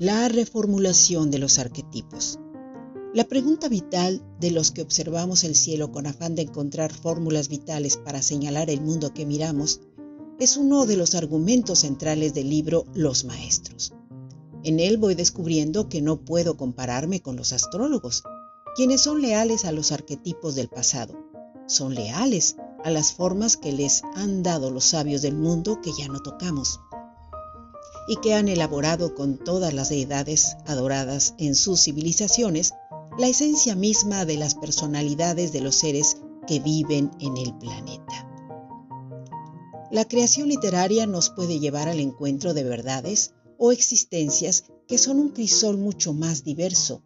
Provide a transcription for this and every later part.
la reformulación de los arquetipos. La pregunta vital de los que observamos el cielo con afán de encontrar fórmulas vitales para señalar el mundo que miramos es uno de los argumentos centrales del libro Los Maestros. En él voy descubriendo que no puedo compararme con los astrólogos, quienes son leales a los arquetipos del pasado, son leales a las formas que les han dado los sabios del mundo que ya no tocamos y que han elaborado con todas las deidades adoradas en sus civilizaciones la esencia misma de las personalidades de los seres que viven en el planeta. La creación literaria nos puede llevar al encuentro de verdades o existencias que son un crisol mucho más diverso.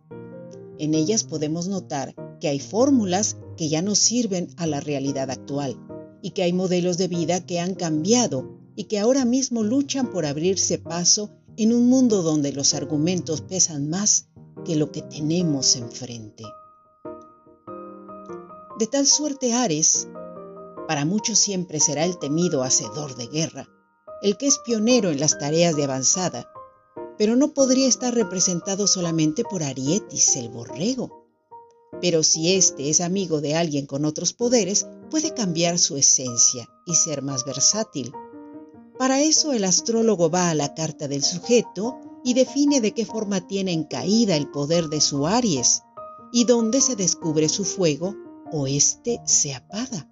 En ellas podemos notar que hay fórmulas que ya no sirven a la realidad actual y que hay modelos de vida que han cambiado y que ahora mismo luchan por abrirse paso en un mundo donde los argumentos pesan más que lo que tenemos enfrente. De tal suerte Ares, para muchos siempre será el temido hacedor de guerra, el que es pionero en las tareas de avanzada, pero no podría estar representado solamente por Arietis el borrego. Pero si éste es amigo de alguien con otros poderes, puede cambiar su esencia y ser más versátil para eso el astrólogo va a la carta del sujeto y define de qué forma tiene en caída el poder de su Aries y dónde se descubre su fuego o éste se apaga.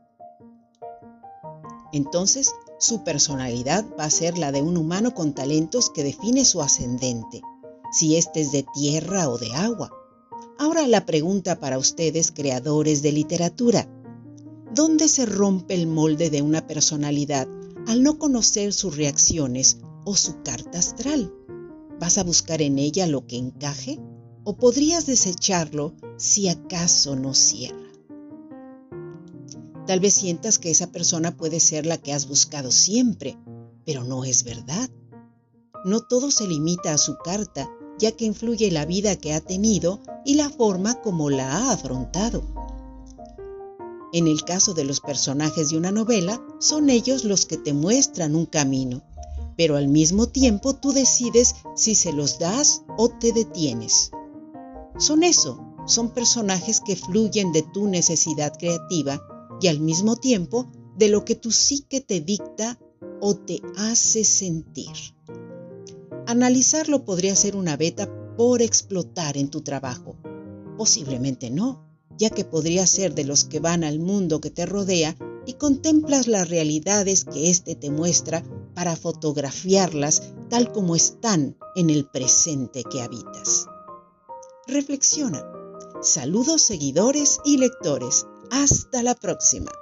Entonces, su personalidad va a ser la de un humano con talentos que define su ascendente, si éste es de tierra o de agua. Ahora la pregunta para ustedes, creadores de literatura. ¿Dónde se rompe el molde de una personalidad al no conocer sus reacciones o su carta astral? ¿Vas a buscar en ella lo que encaje o podrías desecharlo si acaso no cierra? Tal vez sientas que esa persona puede ser la que has buscado siempre, pero no es verdad. No todo se limita a su carta, ya que influye la vida que ha tenido y la forma como la ha afrontado. En el caso de los personajes de una novela, son ellos los que te muestran un camino, pero al mismo tiempo tú decides si se los das o te detienes. Son eso, son personajes que fluyen de tu necesidad creativa y al mismo tiempo de lo que tu psique te dicta o te hace sentir. Analizarlo podría ser una beta por explotar en tu trabajo. Posiblemente no ya que podría ser de los que van al mundo que te rodea y contemplas las realidades que éste te muestra para fotografiarlas tal como están en el presente que habitas. Reflexiona. Saludos seguidores y lectores. Hasta la próxima.